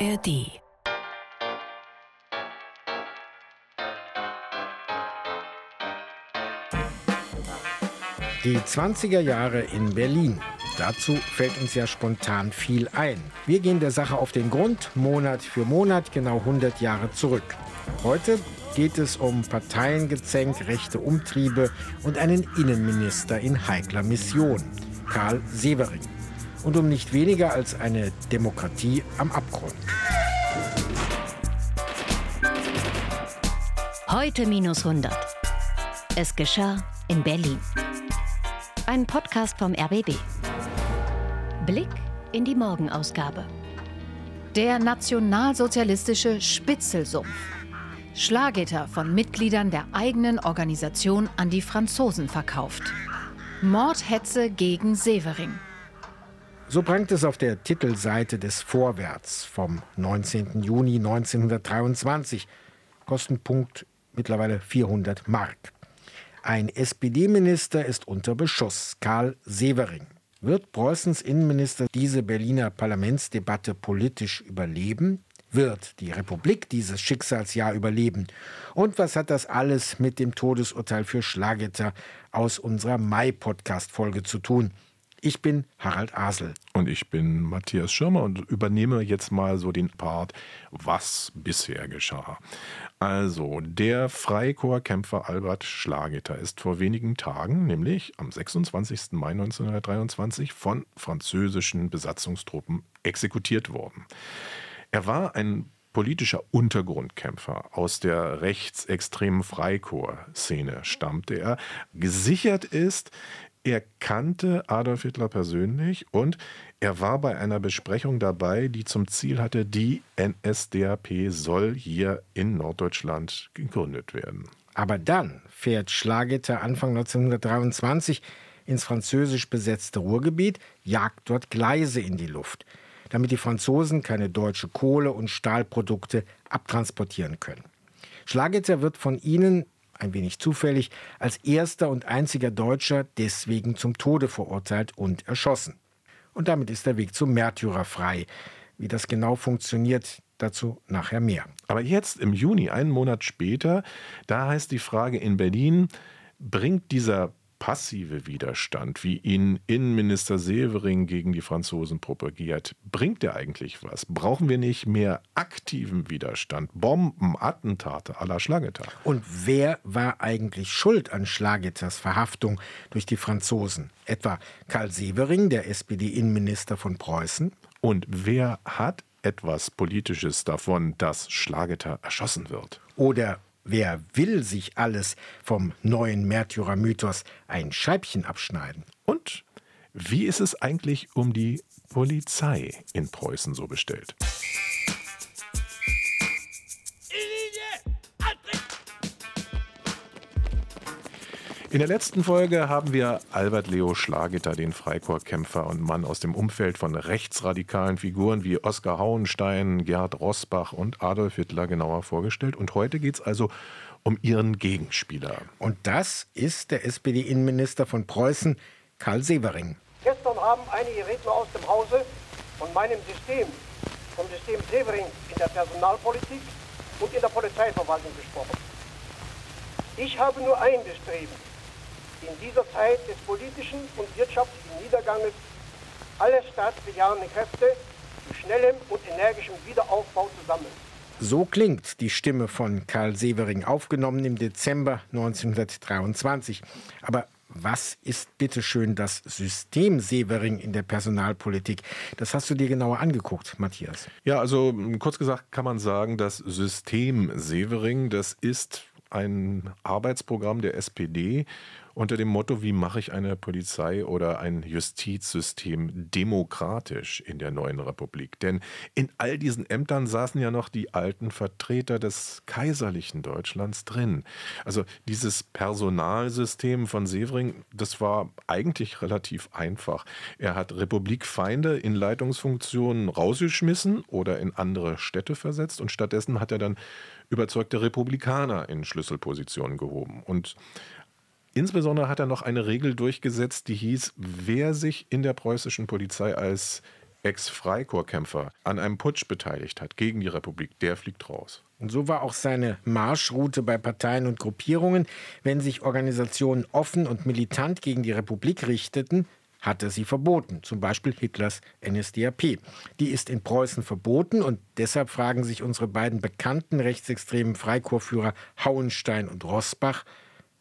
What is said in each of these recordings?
ARD Die 20er Jahre in Berlin. Dazu fällt uns ja spontan viel ein. Wir gehen der Sache auf den Grund, Monat für Monat, genau 100 Jahre zurück. Heute geht es um Parteiengezänk, rechte Umtriebe und einen Innenminister in heikler Mission, Karl Severing. Und um nicht weniger als eine Demokratie am Abgrund. Heute minus 100. Es geschah in Berlin. Ein Podcast vom RBB. Blick in die Morgenausgabe. Der nationalsozialistische Spitzelsumpf. Schlagitter von Mitgliedern der eigenen Organisation an die Franzosen verkauft. Mordhetze gegen Severing. So prangt es auf der Titelseite des Vorwärts vom 19. Juni 1923. Kostenpunkt mittlerweile 400 Mark. Ein SPD-Minister ist unter Beschuss, Karl Severing. Wird Preußens Innenminister diese Berliner Parlamentsdebatte politisch überleben? Wird die Republik dieses Schicksalsjahr überleben? Und was hat das alles mit dem Todesurteil für Schlagetter aus unserer Mai-Podcast-Folge zu tun? Ich bin Harald Asel. Und ich bin Matthias Schirmer und übernehme jetzt mal so den Part, was bisher geschah. Also, der Freikorpskämpfer Albert Schlageter ist vor wenigen Tagen, nämlich am 26. Mai 1923, von französischen Besatzungstruppen exekutiert worden. Er war ein politischer Untergrundkämpfer aus der rechtsextremen Freikorps-Szene stammte er. Gesichert ist, er kannte Adolf Hitler persönlich und er war bei einer Besprechung dabei, die zum Ziel hatte, die NSDAP soll hier in Norddeutschland gegründet werden. Aber dann fährt Schlageter Anfang 1923 ins französisch besetzte Ruhrgebiet, jagt dort Gleise in die Luft, damit die Franzosen keine deutsche Kohle- und Stahlprodukte abtransportieren können. Schlageter wird von ihnen ein wenig zufällig, als erster und einziger Deutscher deswegen zum Tode verurteilt und erschossen. Und damit ist der Weg zum Märtyrer frei. Wie das genau funktioniert, dazu nachher mehr. Aber jetzt im Juni, einen Monat später, da heißt die Frage in Berlin, bringt dieser passive Widerstand, wie ihn Innenminister Severing gegen die Franzosen propagiert, bringt er eigentlich was? Brauchen wir nicht mehr aktiven Widerstand? Bomben, Attentate aller Schlageter? Und wer war eigentlich schuld an Schlageters Verhaftung durch die Franzosen? Etwa Karl Severing, der SPD-Innenminister von Preußen? Und wer hat etwas Politisches davon, dass Schlageter erschossen wird? Oder Wer will sich alles vom neuen Märtyrer-Mythos ein Scheibchen abschneiden? Und wie ist es eigentlich um die Polizei in Preußen so bestellt? In der letzten Folge haben wir Albert Leo Schlagitter, den Freikorpskämpfer und Mann aus dem Umfeld von rechtsradikalen Figuren wie Oskar Hauenstein, Gerhard Rosbach und Adolf Hitler genauer vorgestellt. Und heute geht es also um ihren Gegenspieler. Und das ist der SPD-Innenminister von Preußen, Karl Severing. Gestern haben einige Redner aus dem Hause von meinem System, vom System Severing in der Personalpolitik und in der Polizeiverwaltung gesprochen. Ich habe nur ein bestreben, in dieser Zeit des politischen und wirtschaftlichen Niederganges alle staatsbejahenden Kräfte zu schnellem und energischem Wiederaufbau zu sammeln. So klingt die Stimme von Karl Severing, aufgenommen im Dezember 1923. Aber was ist bitteschön das System Severing in der Personalpolitik? Das hast du dir genauer angeguckt, Matthias. Ja, also kurz gesagt kann man sagen, das System Severing, das ist ein Arbeitsprogramm der SPD unter dem Motto, wie mache ich eine Polizei oder ein Justizsystem demokratisch in der neuen Republik? Denn in all diesen Ämtern saßen ja noch die alten Vertreter des kaiserlichen Deutschlands drin. Also dieses Personalsystem von Severing, das war eigentlich relativ einfach. Er hat Republikfeinde in Leitungsfunktionen rausgeschmissen oder in andere Städte versetzt und stattdessen hat er dann überzeugte Republikaner in Schlüsselpositionen gehoben. Und Insbesondere hat er noch eine Regel durchgesetzt, die hieß, wer sich in der preußischen Polizei als Ex-Freikorpskämpfer, an einem Putsch beteiligt hat gegen die Republik, der fliegt raus. Und so war auch seine Marschroute bei Parteien und Gruppierungen. Wenn sich Organisationen offen und militant gegen die Republik richteten, hatte sie verboten, zum Beispiel Hitlers NSDAP. Die ist in Preußen verboten und deshalb fragen sich unsere beiden bekannten rechtsextremen Freikorpsführer Hauenstein und Rossbach,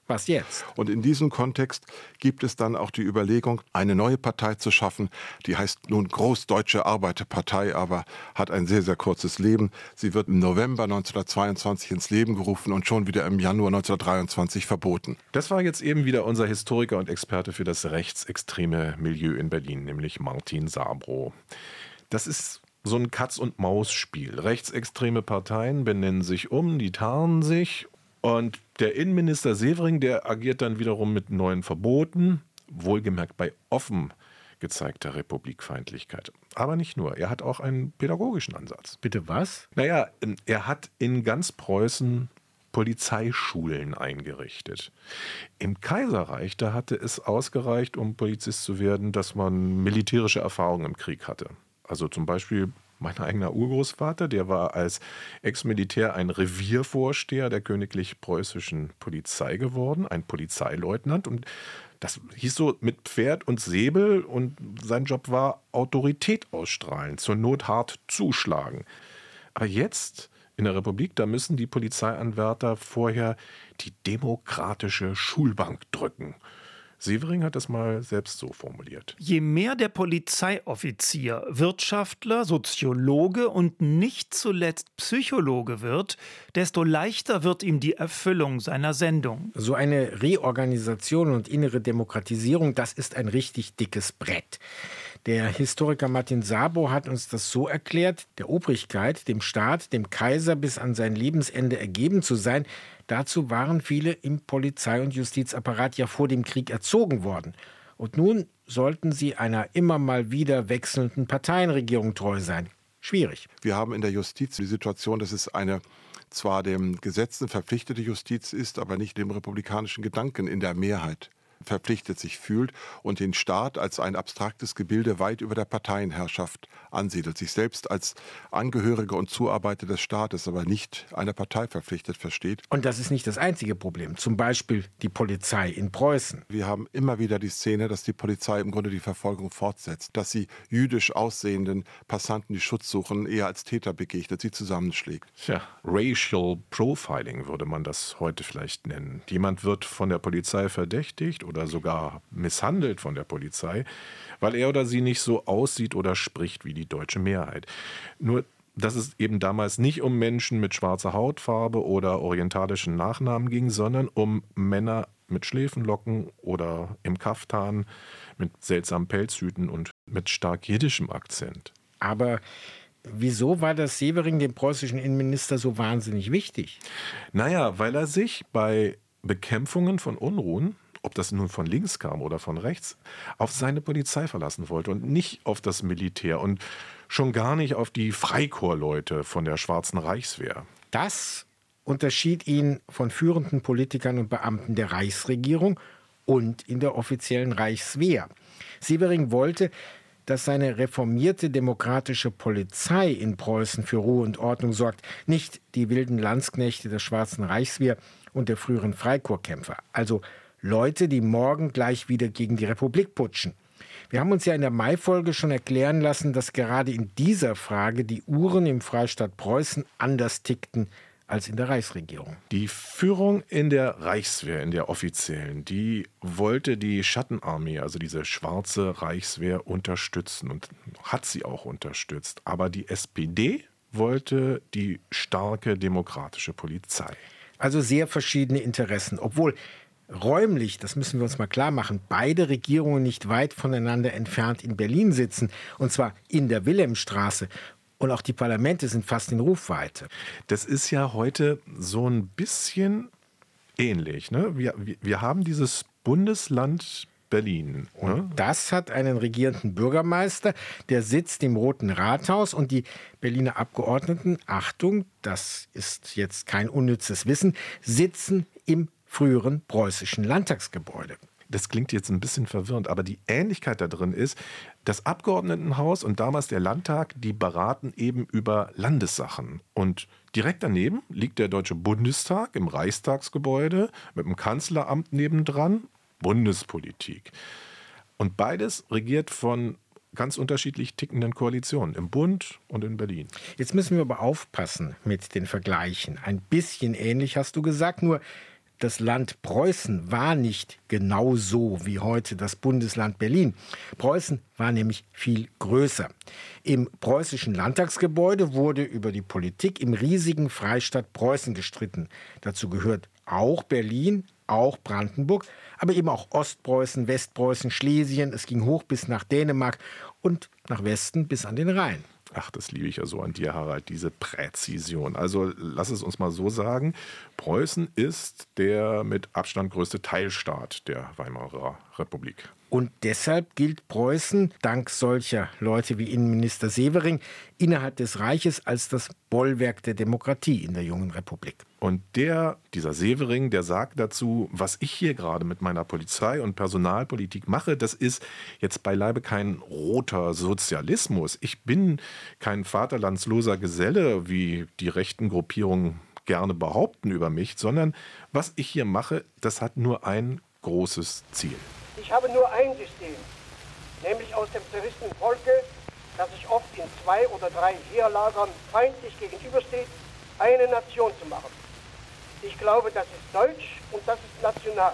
was jetzt? Und in diesem Kontext gibt es dann auch die Überlegung, eine neue Partei zu schaffen. Die heißt nun Großdeutsche Arbeiterpartei, aber hat ein sehr, sehr kurzes Leben. Sie wird im November 1922 ins Leben gerufen und schon wieder im Januar 1923 verboten. Das war jetzt eben wieder unser Historiker und Experte für das rechtsextreme Milieu in Berlin, nämlich Martin Sabro. Das ist so ein Katz-und-Maus-Spiel. Rechtsextreme Parteien benennen sich um, die tarnen sich und der Innenminister Severing, der agiert dann wiederum mit neuen Verboten, wohlgemerkt bei offen gezeigter Republikfeindlichkeit. Aber nicht nur, er hat auch einen pädagogischen Ansatz. Bitte was? Naja, er hat in ganz Preußen Polizeischulen eingerichtet. Im Kaiserreich, da hatte es ausgereicht, um Polizist zu werden, dass man militärische Erfahrung im Krieg hatte. Also zum Beispiel mein eigener Urgroßvater, der war als Ex-Militär ein Reviervorsteher der königlich preußischen Polizei geworden, ein Polizeileutnant und das hieß so mit Pferd und Säbel und sein Job war Autorität ausstrahlen, zur Not hart zuschlagen. Aber jetzt in der Republik, da müssen die Polizeianwärter vorher die demokratische Schulbank drücken. Severing hat es mal selbst so formuliert. Je mehr der Polizeioffizier Wirtschaftler, Soziologe und nicht zuletzt Psychologe wird, desto leichter wird ihm die Erfüllung seiner Sendung. So eine Reorganisation und innere Demokratisierung, das ist ein richtig dickes Brett. Der Historiker Martin Sabo hat uns das so erklärt, der Obrigkeit, dem Staat, dem Kaiser bis an sein Lebensende ergeben zu sein, dazu waren viele im Polizei- und Justizapparat ja vor dem Krieg erzogen worden. Und nun sollten sie einer immer mal wieder wechselnden Parteienregierung treu sein. Schwierig. Wir haben in der Justiz die Situation, dass es eine zwar dem Gesetzen verpflichtete Justiz ist, aber nicht dem republikanischen Gedanken in der Mehrheit verpflichtet sich fühlt und den Staat als ein abstraktes Gebilde weit über der Parteienherrschaft ansiedelt, sich selbst als Angehöriger und Zuarbeiter des Staates, aber nicht einer Partei verpflichtet versteht. Und das ist nicht das einzige Problem. Zum Beispiel die Polizei in Preußen. Wir haben immer wieder die Szene, dass die Polizei im Grunde die Verfolgung fortsetzt, dass sie jüdisch aussehenden Passanten, die Schutz suchen, eher als Täter begegnet, sie zusammenschlägt. Tja, Racial Profiling würde man das heute vielleicht nennen. Jemand wird von der Polizei verdächtigt oder sogar misshandelt von der Polizei, weil er oder sie nicht so aussieht oder spricht wie die deutsche Mehrheit. Nur dass es eben damals nicht um Menschen mit schwarzer Hautfarbe oder orientalischen Nachnamen ging, sondern um Männer mit Schläfenlocken oder im Kaftan, mit seltsamen Pelzhüten und mit stark jiddischem Akzent. Aber wieso war das Severing dem preußischen Innenminister so wahnsinnig wichtig? Naja, weil er sich bei Bekämpfungen von Unruhen ob das nun von links kam oder von rechts, auf seine Polizei verlassen wollte und nicht auf das Militär und schon gar nicht auf die Freikorpsleute von der Schwarzen Reichswehr. Das unterschied ihn von führenden Politikern und Beamten der Reichsregierung und in der offiziellen Reichswehr. Sievering wollte, dass seine reformierte demokratische Polizei in Preußen für Ruhe und Ordnung sorgt, nicht die wilden Landsknechte der Schwarzen Reichswehr und der früheren Freikorpskämpfer. Also Leute, die morgen gleich wieder gegen die Republik putschen. Wir haben uns ja in der Mai-Folge schon erklären lassen, dass gerade in dieser Frage die Uhren im Freistaat Preußen anders tickten als in der Reichsregierung. Die Führung in der Reichswehr, in der offiziellen, die wollte die Schattenarmee, also diese schwarze Reichswehr, unterstützen und hat sie auch unterstützt. Aber die SPD wollte die starke demokratische Polizei. Also sehr verschiedene Interessen, obwohl räumlich, das müssen wir uns mal klar machen, beide Regierungen nicht weit voneinander entfernt in Berlin sitzen, und zwar in der Wilhelmstraße. Und auch die Parlamente sind fast in Rufweite. Das ist ja heute so ein bisschen ähnlich. Ne? Wir, wir haben dieses Bundesland Berlin. Ne? Und das hat einen regierenden Bürgermeister, der sitzt im Roten Rathaus und die Berliner Abgeordneten, Achtung, das ist jetzt kein unnützes Wissen, sitzen im früheren preußischen Landtagsgebäude. das klingt jetzt ein bisschen verwirrend, aber die Ähnlichkeit da drin ist, das Abgeordnetenhaus und damals der Landtag, die beraten eben über Landessachen. Und direkt daneben liegt der Deutsche Bundestag im Reichstagsgebäude mit dem Kanzleramt nebendran, Bundespolitik. Und beides regiert von ganz unterschiedlich tickenden Koalitionen im Bund und in Berlin. Jetzt müssen wir aber aufpassen mit den Vergleichen. Ein bisschen ähnlich hast du gesagt, nur das Land Preußen war nicht genau so wie heute das Bundesland Berlin. Preußen war nämlich viel größer. Im preußischen Landtagsgebäude wurde über die Politik im riesigen Freistaat Preußen gestritten. Dazu gehört auch Berlin, auch Brandenburg, aber eben auch Ostpreußen, Westpreußen, Schlesien. Es ging hoch bis nach Dänemark und nach Westen bis an den Rhein. Ach, das liebe ich ja so an dir, Harald, diese Präzision. Also lass es uns mal so sagen. Preußen ist der mit Abstand größte Teilstaat der Weimarer Republik. Und deshalb gilt Preußen, dank solcher Leute wie Innenminister Severing, innerhalb des Reiches als das Bollwerk der Demokratie in der jungen Republik. Und der, dieser Severing, der sagt dazu, was ich hier gerade mit meiner Polizei und Personalpolitik mache, das ist jetzt beileibe kein roter Sozialismus. Ich bin kein vaterlandsloser Geselle, wie die rechten Gruppierungen gerne behaupten über mich, sondern was ich hier mache, das hat nur ein großes Ziel. Ich habe nur ein System, nämlich aus dem zerrissenen Volke, das sich oft in zwei oder drei Heerlagern feindlich gegenübersteht, eine Nation zu machen. Ich glaube, das ist deutsch und das ist national.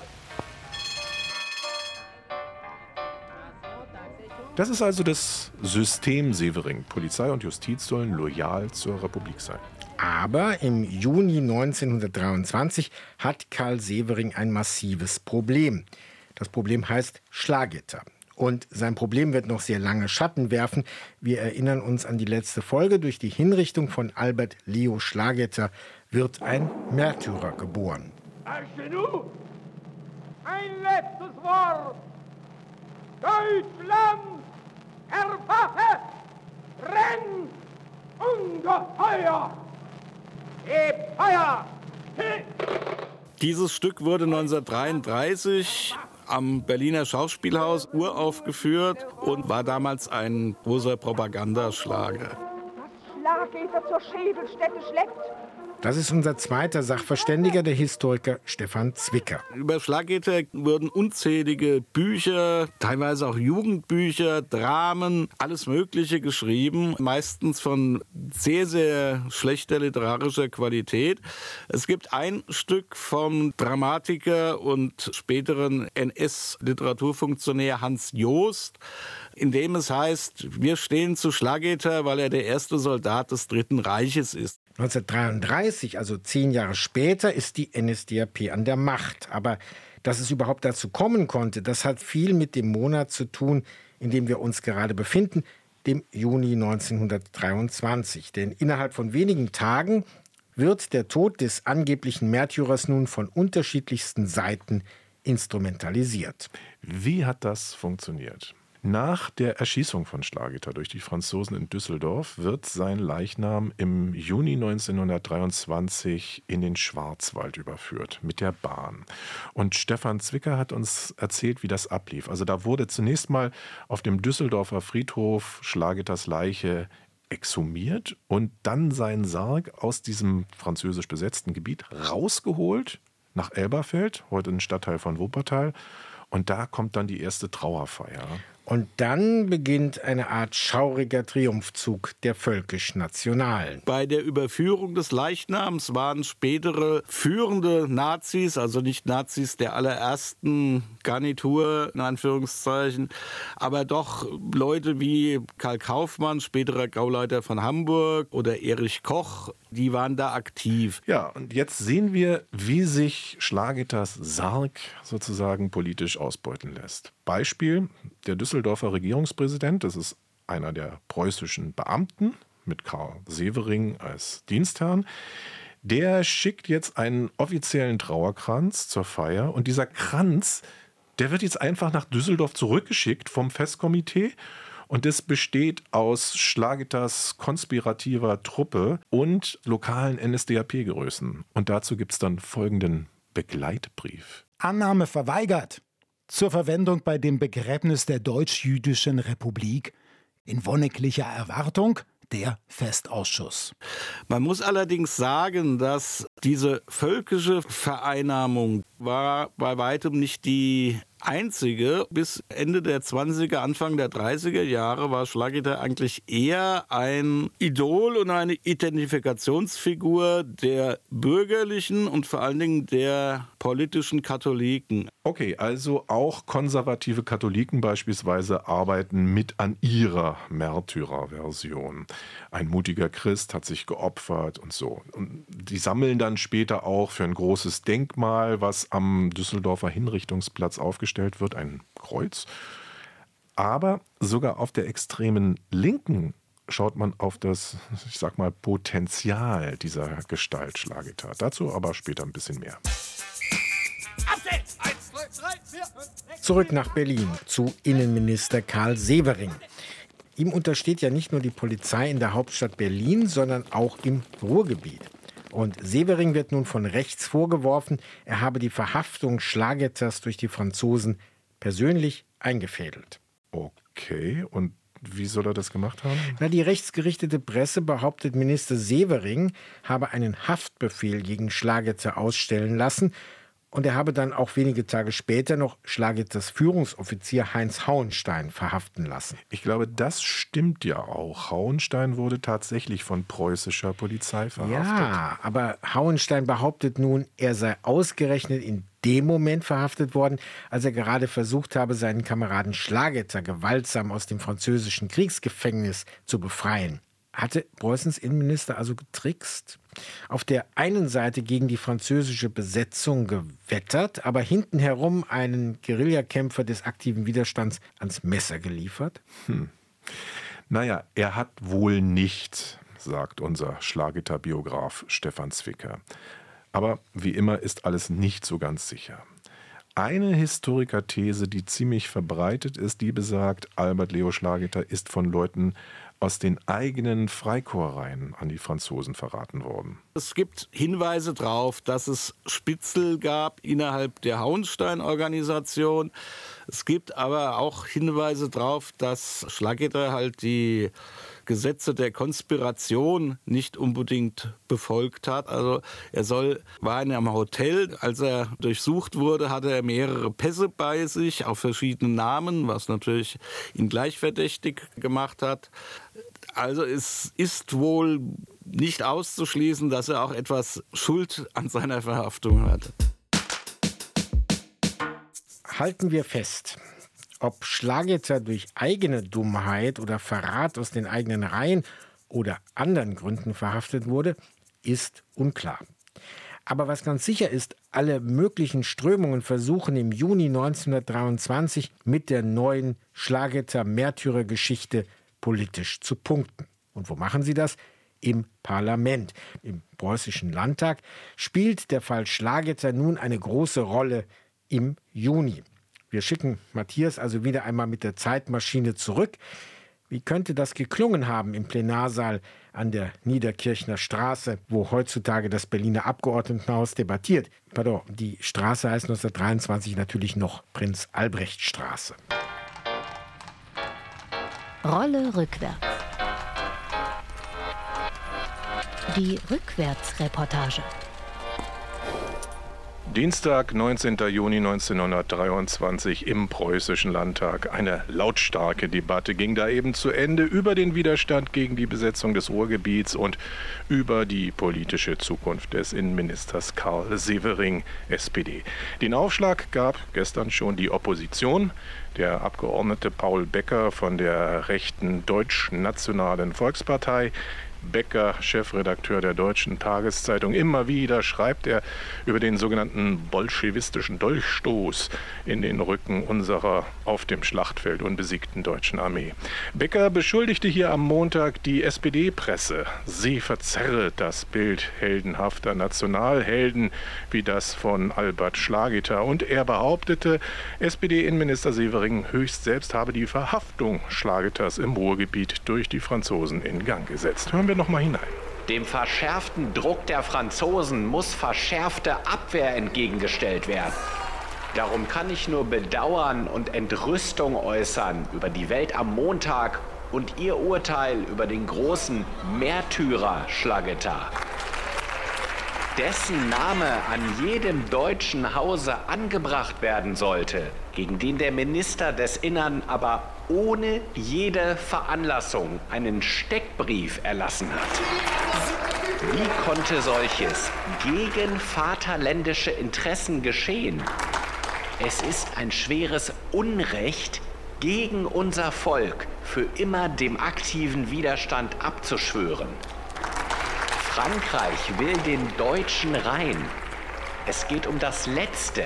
Das ist also das System Severing. Polizei und Justiz sollen loyal zur Republik sein. Aber im Juni 1923 hat Karl Severing ein massives Problem. Das Problem heißt Schlagitter. Und sein Problem wird noch sehr lange Schatten werfen. Wir erinnern uns an die letzte Folge. Durch die Hinrichtung von Albert Leo Schlagetter wird ein Märtyrer geboren. Genug! Ein letztes Wort! Deutschland, erwache! Renn! Ungeheuer! Hebt Feuer! Dieses Stück wurde 1933 am Berliner Schauspielhaus uraufgeführt und war damals ein großer Propagandaschlager. Das Schlaggitter zur Schädelstätte schleppt, das ist unser zweiter Sachverständiger, der Historiker Stefan Zwicker. Über Schlaggitter wurden unzählige Bücher, teilweise auch Jugendbücher, Dramen, alles Mögliche geschrieben, meistens von sehr, sehr schlechter literarischer Qualität. Es gibt ein Stück vom Dramatiker und späteren NS-Literaturfunktionär Hans Joost, in dem es heißt, wir stehen zu Schlaggitter, weil er der erste Soldat des Dritten Reiches ist. 1933, also zehn Jahre später, ist die NSDAP an der Macht. Aber dass es überhaupt dazu kommen konnte, das hat viel mit dem Monat zu tun, in dem wir uns gerade befinden, dem Juni 1923. Denn innerhalb von wenigen Tagen wird der Tod des angeblichen Märtyrers nun von unterschiedlichsten Seiten instrumentalisiert. Wie hat das funktioniert? Nach der Erschießung von Schlageter durch die Franzosen in Düsseldorf wird sein Leichnam im Juni 1923 in den Schwarzwald überführt mit der Bahn. Und Stefan Zwicker hat uns erzählt, wie das ablief. Also da wurde zunächst mal auf dem Düsseldorfer Friedhof Schlageters Leiche exhumiert und dann sein Sarg aus diesem französisch besetzten Gebiet rausgeholt nach Elberfeld, heute ein Stadtteil von Wuppertal. Und da kommt dann die erste Trauerfeier. Und dann beginnt eine Art schauriger Triumphzug der völkisch-nationalen. Bei der Überführung des Leichnams waren spätere führende Nazis, also nicht Nazis der allerersten Garnitur, in Anführungszeichen, aber doch Leute wie Karl Kaufmann, späterer Gauleiter von Hamburg oder Erich Koch, die waren da aktiv. Ja, und jetzt sehen wir, wie sich Schlagitters Sarg sozusagen politisch ausbeuten lässt. Beispiel, der Düsseldorfer Regierungspräsident, das ist einer der preußischen Beamten mit Karl Severing als Dienstherrn, der schickt jetzt einen offiziellen Trauerkranz zur Feier und dieser Kranz, der wird jetzt einfach nach Düsseldorf zurückgeschickt vom Festkomitee und es besteht aus Schlagitters konspirativer Truppe und lokalen NSDAP-Größen. Und dazu gibt es dann folgenden Begleitbrief. Annahme verweigert. Zur Verwendung bei dem Begräbnis der Deutsch-Jüdischen Republik in wonneglicher Erwartung der Festausschuss. Man muss allerdings sagen, dass diese völkische Vereinnahmung war bei weitem nicht die einzige. Bis Ende der 20er, Anfang der 30er Jahre war Schlageter eigentlich eher ein Idol und eine Identifikationsfigur der bürgerlichen und vor allen Dingen der politischen Katholiken. Okay, also auch konservative Katholiken beispielsweise arbeiten mit an ihrer Märtyrerversion. Ein mutiger Christ hat sich geopfert und so. Und die sammeln dann später auch für ein großes Denkmal, was am Düsseldorfer Hinrichtungsplatz aufgestellt wird, ein Kreuz. Aber sogar auf der extremen Linken schaut man auf das, ich sag mal, Potenzial dieser Gestalt Schlagetat. Dazu aber später ein bisschen mehr. Zurück nach Berlin zu Innenminister Karl Severing. Ihm untersteht ja nicht nur die Polizei in der Hauptstadt Berlin, sondern auch im Ruhrgebiet. Und Severing wird nun von rechts vorgeworfen, er habe die Verhaftung Schlagetters durch die Franzosen persönlich eingefädelt. Okay, und wie soll er das gemacht haben? Na, die rechtsgerichtete Presse behauptet, Minister Severing habe einen Haftbefehl gegen Schlagetter ausstellen lassen und er habe dann auch wenige Tage später noch Schlagetters Führungsoffizier Heinz Hauenstein verhaften lassen. Ich glaube, das stimmt ja auch. Hauenstein wurde tatsächlich von preußischer Polizei verhaftet. Ja, aber Hauenstein behauptet nun, er sei ausgerechnet in dem Moment verhaftet worden, als er gerade versucht habe, seinen Kameraden Schlagetter gewaltsam aus dem französischen Kriegsgefängnis zu befreien. Hatte Preußens Innenminister also getrickst? Auf der einen Seite gegen die französische Besetzung gewettert, aber hinten herum einen Guerillakämpfer des aktiven Widerstands ans Messer geliefert? Hm. Naja, er hat wohl nicht, sagt unser Schlageter-Biograf Stefan Zwicker. Aber wie immer ist alles nicht so ganz sicher. Eine Historikerthese, die ziemlich verbreitet ist, die besagt, Albert Leo Schlageter ist von Leuten aus den eigenen Freikorpsreihen an die Franzosen verraten worden. Es gibt Hinweise darauf, dass es Spitzel gab innerhalb der Hauenstein-Organisation. Es gibt aber auch Hinweise darauf, dass Schlageter halt die Gesetze der Konspiration nicht unbedingt befolgt hat. Also er soll, war in einem Hotel, als er durchsucht wurde, hatte er mehrere Pässe bei sich auf verschiedene Namen, was natürlich ihn gleich verdächtig gemacht hat. Also es ist wohl nicht auszuschließen, dass er auch etwas Schuld an seiner Verhaftung hat. Halten wir fest, ob Schlageter durch eigene Dummheit oder Verrat aus den eigenen Reihen oder anderen Gründen verhaftet wurde, ist unklar. Aber was ganz sicher ist, alle möglichen Strömungen versuchen im Juni 1923 mit der neuen Schlageter Märtyrergeschichte politisch zu punkten. Und wo machen sie das? Im Parlament. Im preußischen Landtag spielt der Fall Schlageter nun eine große Rolle im Juni. Wir schicken Matthias also wieder einmal mit der Zeitmaschine zurück. Wie könnte das geklungen haben im Plenarsaal an der Niederkirchner Straße, wo heutzutage das Berliner Abgeordnetenhaus debattiert? Pardon, die Straße heißt 1923 natürlich noch Prinz Albrecht Straße. Rolle rückwärts. Die Rückwärtsreportage. Dienstag, 19. Juni 1923 im Preußischen Landtag. Eine lautstarke Debatte ging da eben zu Ende über den Widerstand gegen die Besetzung des Ruhrgebiets und über die politische Zukunft des Innenministers Karl Severing, SPD. Den Aufschlag gab gestern schon die Opposition. Der Abgeordnete Paul Becker von der rechten Deutsch-Nationalen Volkspartei Becker, Chefredakteur der Deutschen Tageszeitung. Immer wieder schreibt er über den sogenannten bolschewistischen Dolchstoß in den Rücken unserer auf dem Schlachtfeld unbesiegten deutschen Armee. Becker beschuldigte hier am Montag die SPD-Presse. Sie verzerre das Bild heldenhafter Nationalhelden wie das von Albert Schlagiter. Und er behauptete, SPD-Innenminister Severing höchst selbst habe die Verhaftung Schlagiters im Ruhrgebiet durch die Franzosen in Gang gesetzt. Hören wir wir noch mal hinein. Dem verschärften Druck der Franzosen muss verschärfte Abwehr entgegengestellt werden. Darum kann ich nur Bedauern und Entrüstung äußern über die Welt am Montag und ihr Urteil über den großen Märtyrer Schlageter dessen Name an jedem deutschen Hause angebracht werden sollte, gegen den der Minister des Innern aber ohne jede Veranlassung einen Steckbrief erlassen hat. Wie konnte solches gegen vaterländische Interessen geschehen? Es ist ein schweres Unrecht, gegen unser Volk für immer dem aktiven Widerstand abzuschwören. Frankreich will den Deutschen rein. Es geht um das Letzte.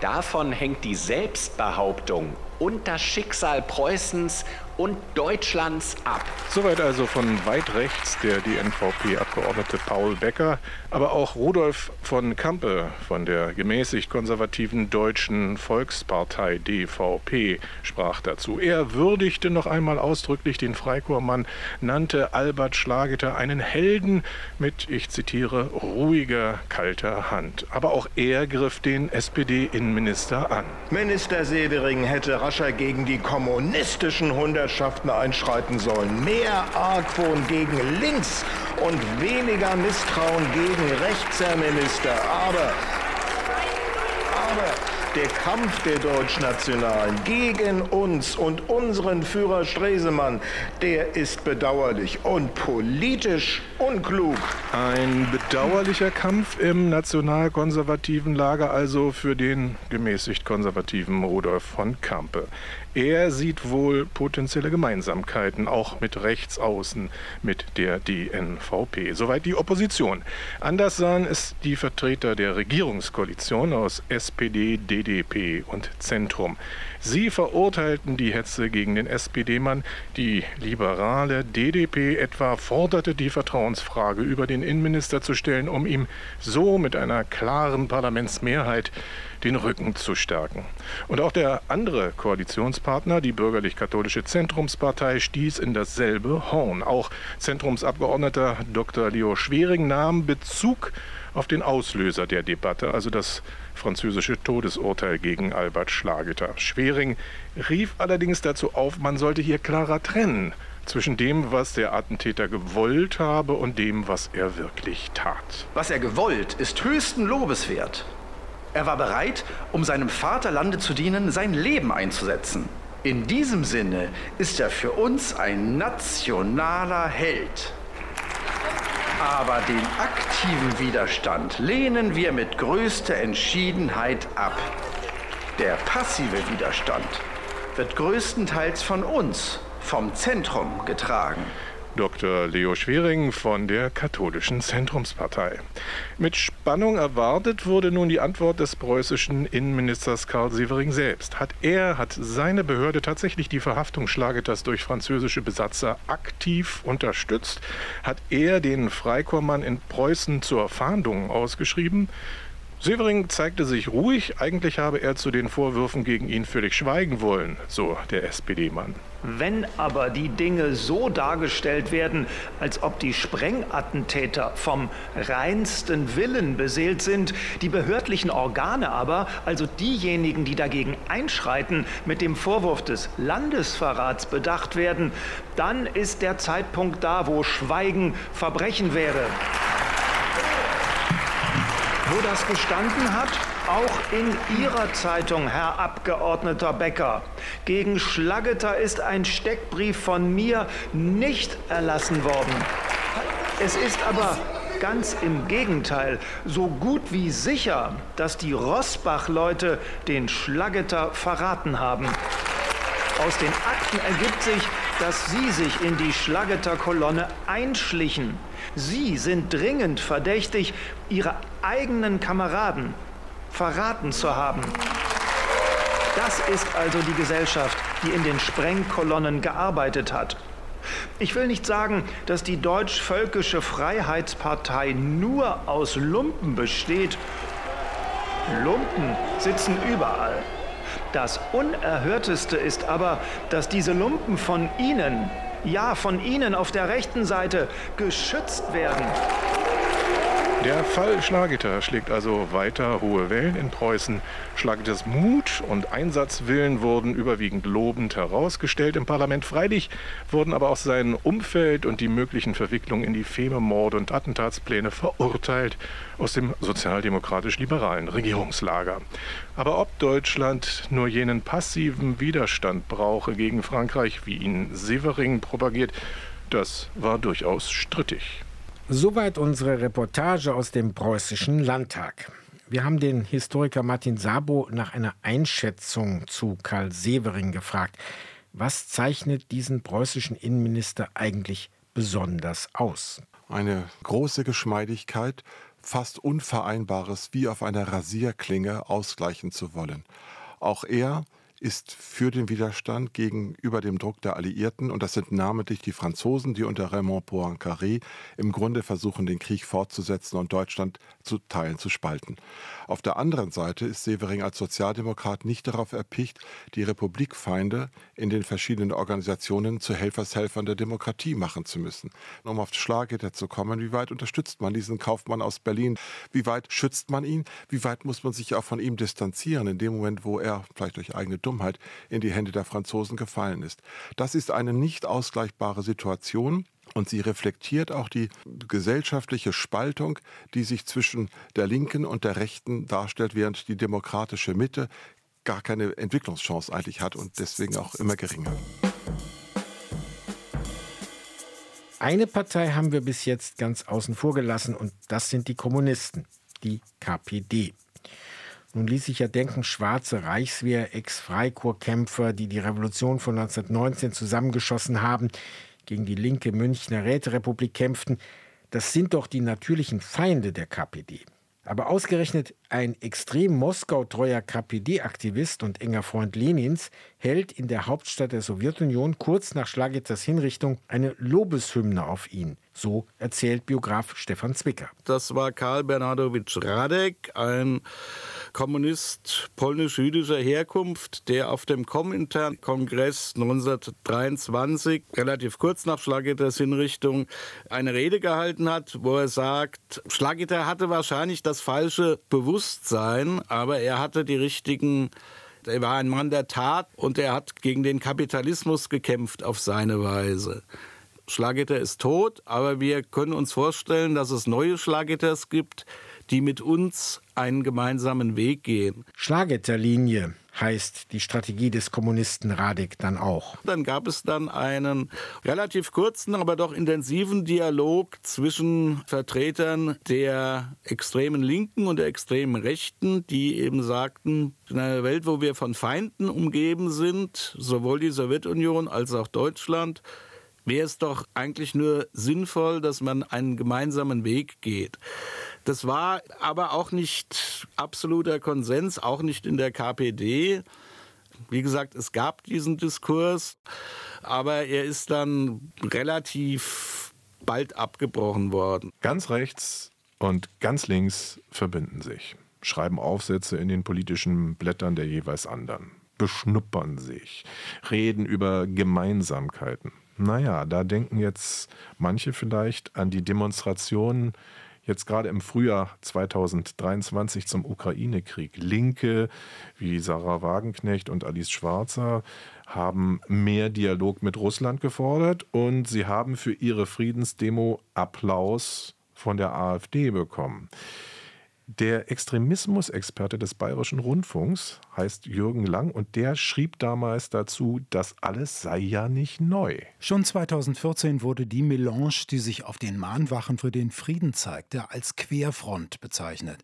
Davon hängt die Selbstbehauptung und das Schicksal Preußens und Deutschlands ab. Soweit also von weit rechts der DNVP-Abgeordnete Paul Becker, aber auch Rudolf von Kampe von der gemäßigt konservativen Deutschen Volkspartei DVP sprach dazu. Er würdigte noch einmal ausdrücklich den Freikorpsmann, nannte Albert Schlageter einen Helden mit, ich zitiere, ruhiger, kalter Hand. Aber auch er griff den SPD-Innenminister an. Minister Severing hätte rascher gegen die kommunistischen 100 Gewerkschaften einschreiten sollen. Mehr Argwohn gegen links und weniger Misstrauen gegen rechts, Herr Minister. Aber, aber der Kampf der Deutschnationalen gegen uns und unseren Führer Stresemann, der ist bedauerlich und politisch unklug. Ein bedauerlicher Kampf im nationalkonservativen Lager also für den gemäßigt konservativen Rudolf von Kampe. Er sieht wohl potenzielle Gemeinsamkeiten, auch mit Rechtsaußen, mit der DNVP. Soweit die Opposition. Anders sahen es die Vertreter der Regierungskoalition aus SPD, DDP und Zentrum. Sie verurteilten die Hetze gegen den SPD-Mann. Die liberale DDP etwa forderte die Vertrauensfrage über den Innenminister zu stellen, um ihm so mit einer klaren Parlamentsmehrheit den Rücken zu stärken. Und auch der andere Koalitionspartner, die bürgerlich-katholische Zentrumspartei, stieß in dasselbe Horn. Auch Zentrumsabgeordneter Dr. Leo Schwering nahm Bezug auf den Auslöser der Debatte, also das französische Todesurteil gegen Albert Schlageter. Schwering rief allerdings dazu auf, man sollte hier klarer trennen zwischen dem, was der Attentäter gewollt habe und dem, was er wirklich tat. Was er gewollt, ist höchsten Lobeswert. Er war bereit, um seinem Vaterlande zu dienen, sein Leben einzusetzen. In diesem Sinne ist er für uns ein nationaler Held. Aber den aktiven Widerstand lehnen wir mit größter Entschiedenheit ab. Der passive Widerstand wird größtenteils von uns, vom Zentrum getragen. Dr. Leo Schwering von der Katholischen Zentrumspartei. Mit Spannung erwartet wurde nun die Antwort des preußischen Innenministers Karl Sievering selbst. Hat er, hat seine Behörde tatsächlich die Verhaftung Schlageters durch französische Besatzer aktiv unterstützt? Hat er den Freikorpsmann in Preußen zur Fahndung ausgeschrieben? Severing zeigte sich ruhig, eigentlich habe er zu den Vorwürfen gegen ihn völlig schweigen wollen, so der SPD-Mann. Wenn aber die Dinge so dargestellt werden, als ob die Sprengattentäter vom reinsten Willen beseelt sind, die behördlichen Organe aber, also diejenigen, die dagegen einschreiten, mit dem Vorwurf des Landesverrats bedacht werden, dann ist der Zeitpunkt da, wo Schweigen Verbrechen wäre. Wo das gestanden hat? Auch in Ihrer Zeitung, Herr Abgeordneter Becker. Gegen Schlageter ist ein Steckbrief von mir nicht erlassen worden. Es ist aber ganz im Gegenteil so gut wie sicher, dass die Rossbach-Leute den Schlageter verraten haben. Aus den Akten ergibt sich, dass Sie sich in die Schlageter-Kolonne einschlichen. Sie sind dringend verdächtig, Ihre eigenen Kameraden verraten zu haben. Das ist also die Gesellschaft, die in den Sprengkolonnen gearbeitet hat. Ich will nicht sagen, dass die deutsch-völkische Freiheitspartei nur aus Lumpen besteht. Lumpen sitzen überall. Das Unerhörteste ist aber, dass diese Lumpen von Ihnen, ja von Ihnen auf der rechten Seite, geschützt werden. Der Fall Schlageter schlägt also weiter hohe Wellen in Preußen. Schlageters Mut und Einsatzwillen wurden überwiegend lobend herausgestellt im Parlament. Freilich wurden aber auch sein Umfeld und die möglichen Verwicklungen in die Fememorde und Attentatspläne verurteilt aus dem sozialdemokratisch-liberalen Regierungslager. Aber ob Deutschland nur jenen passiven Widerstand brauche gegen Frankreich, wie ihn Severing propagiert, das war durchaus strittig. Soweit unsere Reportage aus dem preußischen Landtag. Wir haben den Historiker Martin Sabo nach einer Einschätzung zu Karl Severing gefragt. Was zeichnet diesen preußischen Innenminister eigentlich besonders aus? Eine große Geschmeidigkeit, fast Unvereinbares wie auf einer Rasierklinge ausgleichen zu wollen. Auch er ist für den Widerstand gegenüber dem Druck der Alliierten und das sind namentlich die Franzosen, die unter Raymond Poincaré im Grunde versuchen, den Krieg fortzusetzen und Deutschland zu Teilen zu spalten. Auf der anderen Seite ist Severing als Sozialdemokrat nicht darauf erpicht, die Republikfeinde in den verschiedenen Organisationen zu Helfershelfern der Demokratie machen zu müssen. Um auf Schlageter zu kommen, wie weit unterstützt man diesen Kaufmann aus Berlin? Wie weit schützt man ihn? Wie weit muss man sich auch von ihm distanzieren in dem Moment, wo er vielleicht durch eigene Dummheit in die Hände der Franzosen gefallen ist. Das ist eine nicht ausgleichbare Situation. Und sie reflektiert auch die gesellschaftliche Spaltung, die sich zwischen der Linken und der Rechten darstellt, während die demokratische Mitte gar keine Entwicklungschance eigentlich hat und deswegen auch immer geringer. Eine Partei haben wir bis jetzt ganz außen vor gelassen und das sind die Kommunisten, die KPD. Nun ließ sich ja denken, schwarze Reichswehr, Ex-Freikorpskämpfer, die die Revolution von 1919 zusammengeschossen haben, gegen die linke Münchner Räterepublik kämpften, das sind doch die natürlichen Feinde der KPD. Aber ausgerechnet ein extrem Moskau-treuer KPD-Aktivist und enger Freund Lenins hält in der Hauptstadt der Sowjetunion kurz nach Schlagetters Hinrichtung eine Lobeshymne auf ihn. So erzählt Biograf Stefan Zwicker. Das war Karl Bernardowitsch Radek, ein Kommunist polnisch-jüdischer Herkunft, der auf dem Komintern-Kongress 1923, relativ kurz nach Schlagetters Hinrichtung, eine Rede gehalten hat, wo er sagt, Schlagetter hatte wahrscheinlich das falsche Bewusstsein, aber er hatte die richtigen er war ein Mann der Tat und er hat gegen den Kapitalismus gekämpft auf seine Weise. Schlagetter ist tot, aber wir können uns vorstellen, dass es neue Schlagetters gibt, die mit uns einen gemeinsamen Weg gehen. Schlagetterlinie heißt die Strategie des Kommunisten Radek dann auch. Dann gab es dann einen relativ kurzen, aber doch intensiven Dialog zwischen Vertretern der extremen Linken und der extremen Rechten, die eben sagten, in einer Welt, wo wir von Feinden umgeben sind, sowohl die Sowjetunion als auch Deutschland, wäre es doch eigentlich nur sinnvoll, dass man einen gemeinsamen Weg geht. Das war aber auch nicht absoluter Konsens, auch nicht in der KPD. Wie gesagt, es gab diesen Diskurs, aber er ist dann relativ bald abgebrochen worden. Ganz rechts und ganz links verbinden sich, schreiben Aufsätze in den politischen Blättern der jeweils anderen, beschnuppern sich, reden über Gemeinsamkeiten. Naja, da denken jetzt manche vielleicht an die Demonstrationen jetzt gerade im Frühjahr 2023 zum Ukraine-Krieg. Linke wie Sarah Wagenknecht und Alice Schwarzer haben mehr Dialog mit Russland gefordert und sie haben für ihre Friedensdemo Applaus von der AfD bekommen. Der Extremismusexperte des Bayerischen Rundfunks heißt Jürgen Lang und der schrieb damals dazu, das alles sei ja nicht neu. Schon 2014 wurde die Melange, die sich auf den Mahnwachen für den Frieden zeigte, als Querfront bezeichnet.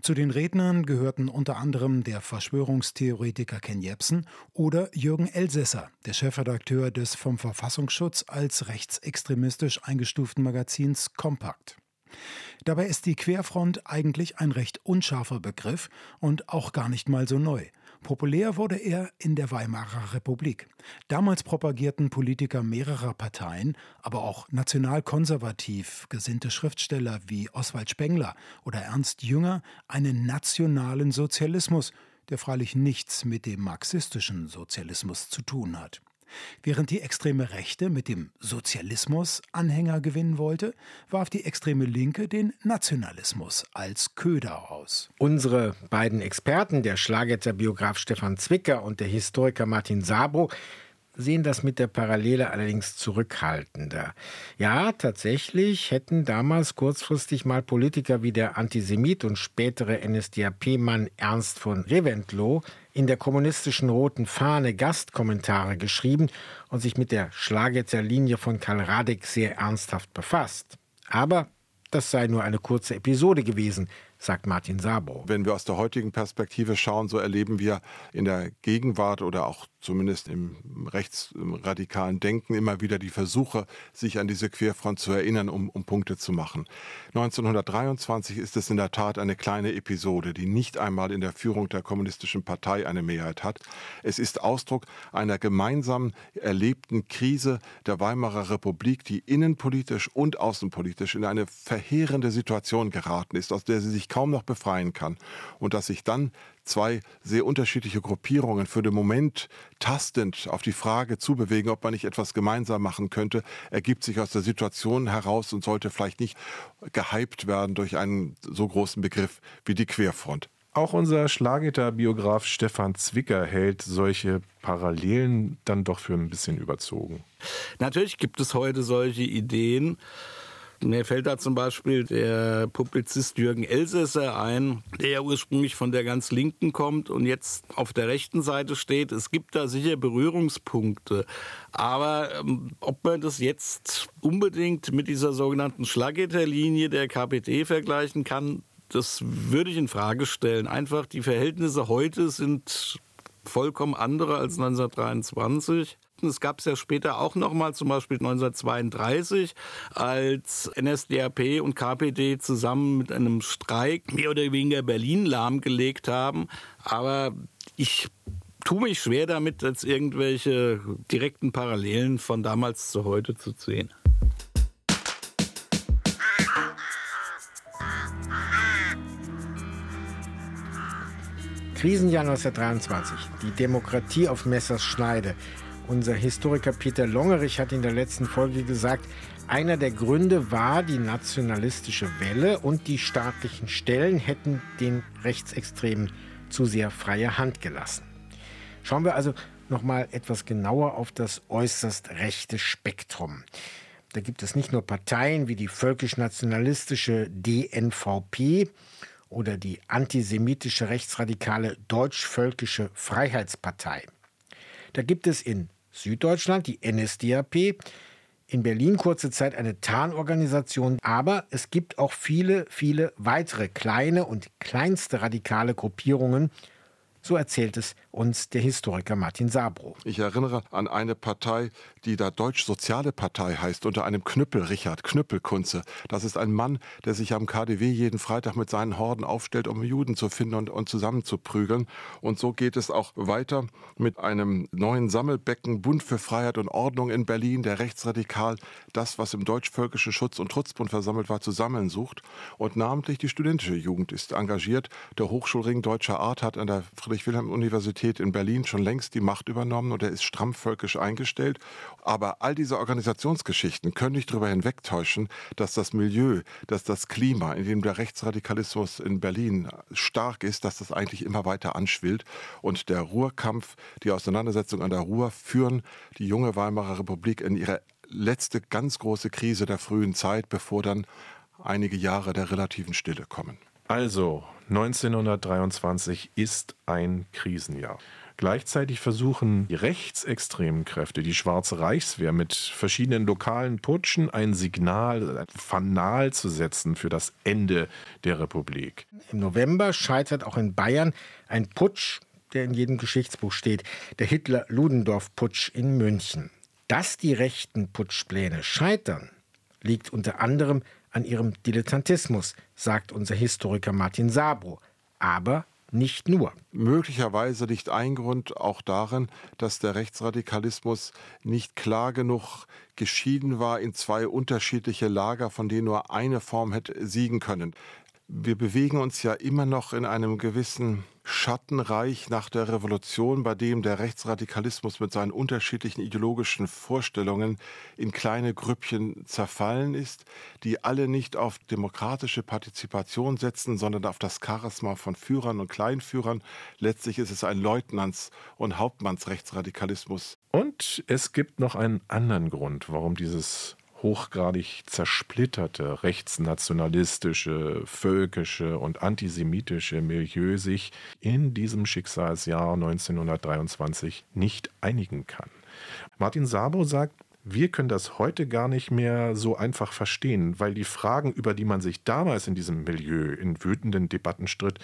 Zu den Rednern gehörten unter anderem der Verschwörungstheoretiker Ken Jebsen oder Jürgen Elsässer, der Chefredakteur des vom Verfassungsschutz als rechtsextremistisch eingestuften Magazins Kompakt. Dabei ist die Querfront eigentlich ein recht unscharfer Begriff und auch gar nicht mal so neu. Populär wurde er in der Weimarer Republik. Damals propagierten Politiker mehrerer Parteien, aber auch nationalkonservativ gesinnte Schriftsteller wie Oswald Spengler oder Ernst Jünger einen nationalen Sozialismus, der freilich nichts mit dem marxistischen Sozialismus zu tun hat. Während die extreme Rechte mit dem Sozialismus Anhänger gewinnen wollte, warf die extreme Linke den Nationalismus als Köder aus. Unsere beiden Experten, der Schlagetter-Biograf Stefan Zwicker und der Historiker Martin Sabro, sehen das mit der Parallele allerdings zurückhaltender. Ja, tatsächlich hätten damals kurzfristig mal Politiker wie der Antisemit und spätere NSDAP-Mann Ernst von Reventlow in der kommunistischen Roten Fahne Gastkommentare geschrieben und sich mit der Schlagetzer Linie von Karl Radek sehr ernsthaft befasst. Aber das sei nur eine kurze Episode gewesen, sagt Martin Sabo. Wenn wir aus der heutigen Perspektive schauen, so erleben wir in der Gegenwart oder auch zumindest im rechtsradikalen Denken immer wieder die Versuche, sich an diese Querfront zu erinnern, um, um Punkte zu machen. 1923 ist es in der Tat eine kleine Episode, die nicht einmal in der Führung der kommunistischen Partei eine Mehrheit hat. Es ist Ausdruck einer gemeinsam erlebten Krise der Weimarer Republik, die innenpolitisch und außenpolitisch in eine verheerende Situation geraten ist, aus der sie sich kaum noch befreien kann. Und dass sich dann zwei sehr unterschiedliche Gruppierungen für den Moment tastend auf die Frage zubewegen, ob man nicht etwas gemeinsam machen könnte, ergibt sich aus der Situation heraus und sollte vielleicht nicht gehypt werden durch einen so großen Begriff wie die Querfront. Auch unser Schlageter-Biograf Stefan Zwicker hält solche Parallelen dann doch für ein bisschen überzogen. Natürlich gibt es heute solche Ideen. Mir fällt da zum Beispiel der Publizist Jürgen Elsässer ein, der ja ursprünglich von der ganz Linken kommt und jetzt auf der rechten Seite steht. Es gibt da sicher Berührungspunkte. Aber ähm, ob man das jetzt unbedingt mit dieser sogenannten Schlagetterlinie der KPD vergleichen kann, das würde ich in Frage stellen. Einfach die Verhältnisse heute sind vollkommen andere als 1923. Es gab es ja später auch noch mal, zum Beispiel 1932, als NSDAP und KPD zusammen mit einem Streik mehr oder weniger Berlin lahmgelegt haben. Aber ich tue mich schwer damit, jetzt irgendwelche direkten Parallelen von damals zu heute zu sehen. Krisenjahr 1923. Die Demokratie auf Messers Schneide. Unser Historiker Peter Longerich hat in der letzten Folge gesagt, einer der Gründe war die nationalistische Welle und die staatlichen Stellen hätten den Rechtsextremen zu sehr freie Hand gelassen. Schauen wir also noch mal etwas genauer auf das äußerst rechte Spektrum. Da gibt es nicht nur Parteien wie die völkisch-nationalistische DNVP oder die antisemitische rechtsradikale Deutsch-Völkische Freiheitspartei. Da gibt es in Süddeutschland die NSDAP, in Berlin kurze Zeit eine Tarnorganisation, aber es gibt auch viele, viele weitere kleine und kleinste radikale Gruppierungen, so erzählt es uns der Historiker Martin Sabro. Ich erinnere an eine Partei, die da Deutsch-Soziale Partei heißt, unter einem Knüppel, Richard Knüppelkunze. Das ist ein Mann, der sich am KDW jeden Freitag mit seinen Horden aufstellt, um Juden zu finden und, und zusammenzuprügeln. Und so geht es auch weiter mit einem neuen Sammelbecken Bund für Freiheit und Ordnung in Berlin, der rechtsradikal das, was im Deutsch-Völkischen Schutz- und Trutzbund versammelt war, zu sammeln sucht. Und namentlich die studentische Jugend ist engagiert. Der Hochschulring Deutscher Art hat an der Friedrich-Wilhelm-Universität in Berlin schon längst die Macht übernommen und er ist stramm völkisch eingestellt. Aber all diese Organisationsgeschichten können nicht darüber hinwegtäuschen, dass das Milieu, dass das Klima, in dem der Rechtsradikalismus in Berlin stark ist, dass das eigentlich immer weiter anschwillt. Und der Ruhrkampf, die Auseinandersetzung an der Ruhr führen die junge Weimarer Republik in ihre letzte ganz große Krise der frühen Zeit, bevor dann einige Jahre der relativen Stille kommen. Also, 1923 ist ein Krisenjahr. Gleichzeitig versuchen die rechtsextremen Kräfte, die Schwarze Reichswehr, mit verschiedenen lokalen Putschen ein Signal, ein Fanal zu setzen für das Ende der Republik. Im November scheitert auch in Bayern ein Putsch, der in jedem Geschichtsbuch steht, der Hitler-Ludendorff-Putsch in München. Dass die rechten Putschpläne scheitern, liegt unter anderem an ihrem Dilettantismus, sagt unser Historiker Martin Sabro. Aber nicht nur. Möglicherweise liegt ein Grund auch darin, dass der Rechtsradikalismus nicht klar genug geschieden war in zwei unterschiedliche Lager, von denen nur eine Form hätte siegen können. Wir bewegen uns ja immer noch in einem gewissen Schattenreich nach der Revolution, bei dem der Rechtsradikalismus mit seinen unterschiedlichen ideologischen Vorstellungen in kleine Grüppchen zerfallen ist, die alle nicht auf demokratische Partizipation setzen, sondern auf das Charisma von Führern und Kleinführern. Letztlich ist es ein Leutnants- und Hauptmannsrechtsradikalismus. Und es gibt noch einen anderen Grund, warum dieses hochgradig zersplitterte rechtsnationalistische, völkische und antisemitische Milieu sich in diesem Schicksalsjahr 1923 nicht einigen kann. Martin Sabo sagt, wir können das heute gar nicht mehr so einfach verstehen, weil die Fragen, über die man sich damals in diesem Milieu in wütenden Debatten stritt,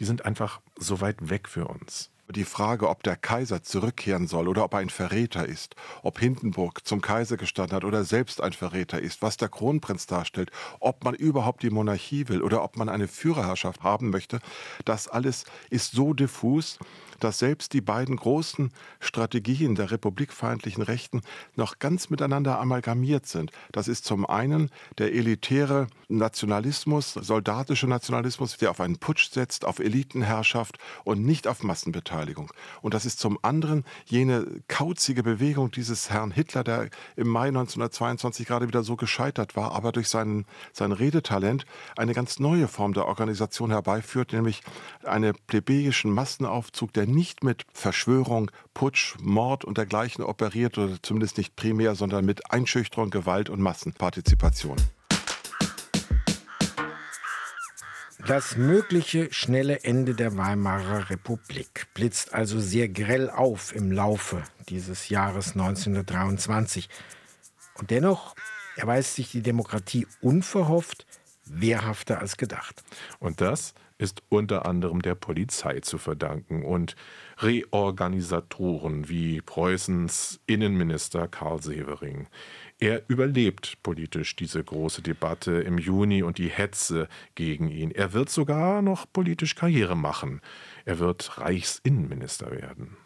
die sind einfach so weit weg für uns. Die Frage, ob der Kaiser zurückkehren soll oder ob er ein Verräter ist, ob Hindenburg zum Kaiser gestanden hat oder selbst ein Verräter ist, was der Kronprinz darstellt, ob man überhaupt die Monarchie will oder ob man eine Führerherrschaft haben möchte, das alles ist so diffus, dass selbst die beiden großen Strategien der republikfeindlichen Rechten noch ganz miteinander amalgamiert sind. Das ist zum einen der elitäre Nationalismus, soldatische Nationalismus, der auf einen Putsch setzt, auf Elitenherrschaft und nicht auf Massenbeteiligung. Und das ist zum anderen jene kauzige Bewegung dieses Herrn Hitler, der im Mai 1922 gerade wieder so gescheitert war, aber durch seinen, sein Redetalent eine ganz neue Form der Organisation herbeiführt, nämlich einen plebejischen Massenaufzug, der nicht mit Verschwörung, Putsch, Mord und dergleichen operiert oder zumindest nicht primär, sondern mit Einschüchterung, Gewalt und Massenpartizipation. Das mögliche schnelle Ende der Weimarer Republik blitzt also sehr grell auf im Laufe dieses Jahres 1923. Und dennoch erweist sich die Demokratie unverhofft wehrhafter als gedacht. Und das ist unter anderem der Polizei zu verdanken und Reorganisatoren wie Preußens Innenminister Karl Severing. Er überlebt politisch diese große Debatte im Juni und die Hetze gegen ihn. Er wird sogar noch politisch Karriere machen. Er wird Reichsinnenminister werden.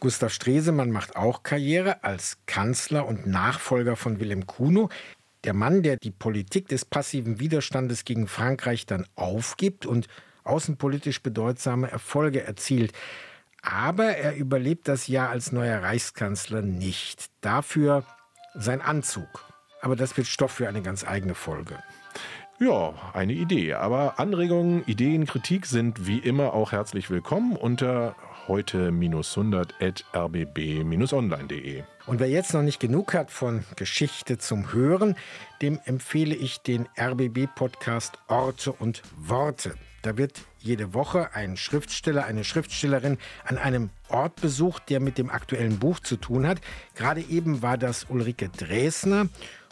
Gustav Stresemann macht auch Karriere als Kanzler und Nachfolger von Wilhelm Kuno der Mann, der die Politik des passiven Widerstandes gegen Frankreich dann aufgibt und außenpolitisch bedeutsame Erfolge erzielt. Aber er überlebt das Jahr als neuer Reichskanzler nicht. Dafür sein Anzug. Aber das wird Stoff für eine ganz eigene Folge. Ja, eine Idee. Aber Anregungen, Ideen, Kritik sind wie immer auch herzlich willkommen unter heute-100.rbb-online.de. Und wer jetzt noch nicht genug hat von Geschichte zum Hören, dem empfehle ich den RBB-Podcast Orte und Worte. Da wird jede Woche ein Schriftsteller, eine Schriftstellerin an einem Ort besucht, der mit dem aktuellen Buch zu tun hat. Gerade eben war das Ulrike Dresner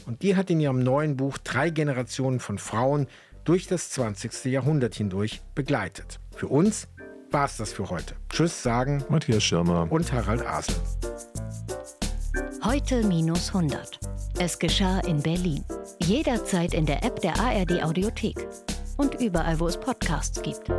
und die hat in ihrem neuen Buch drei Generationen von Frauen durch das 20. Jahrhundert hindurch begleitet. Für uns war es das für heute. Tschüss sagen Matthias Schirmer und Harald Asel. Heute minus 100. Es geschah in Berlin. Jederzeit in der App der ARD Audiothek und überall, wo es Podcasts gibt.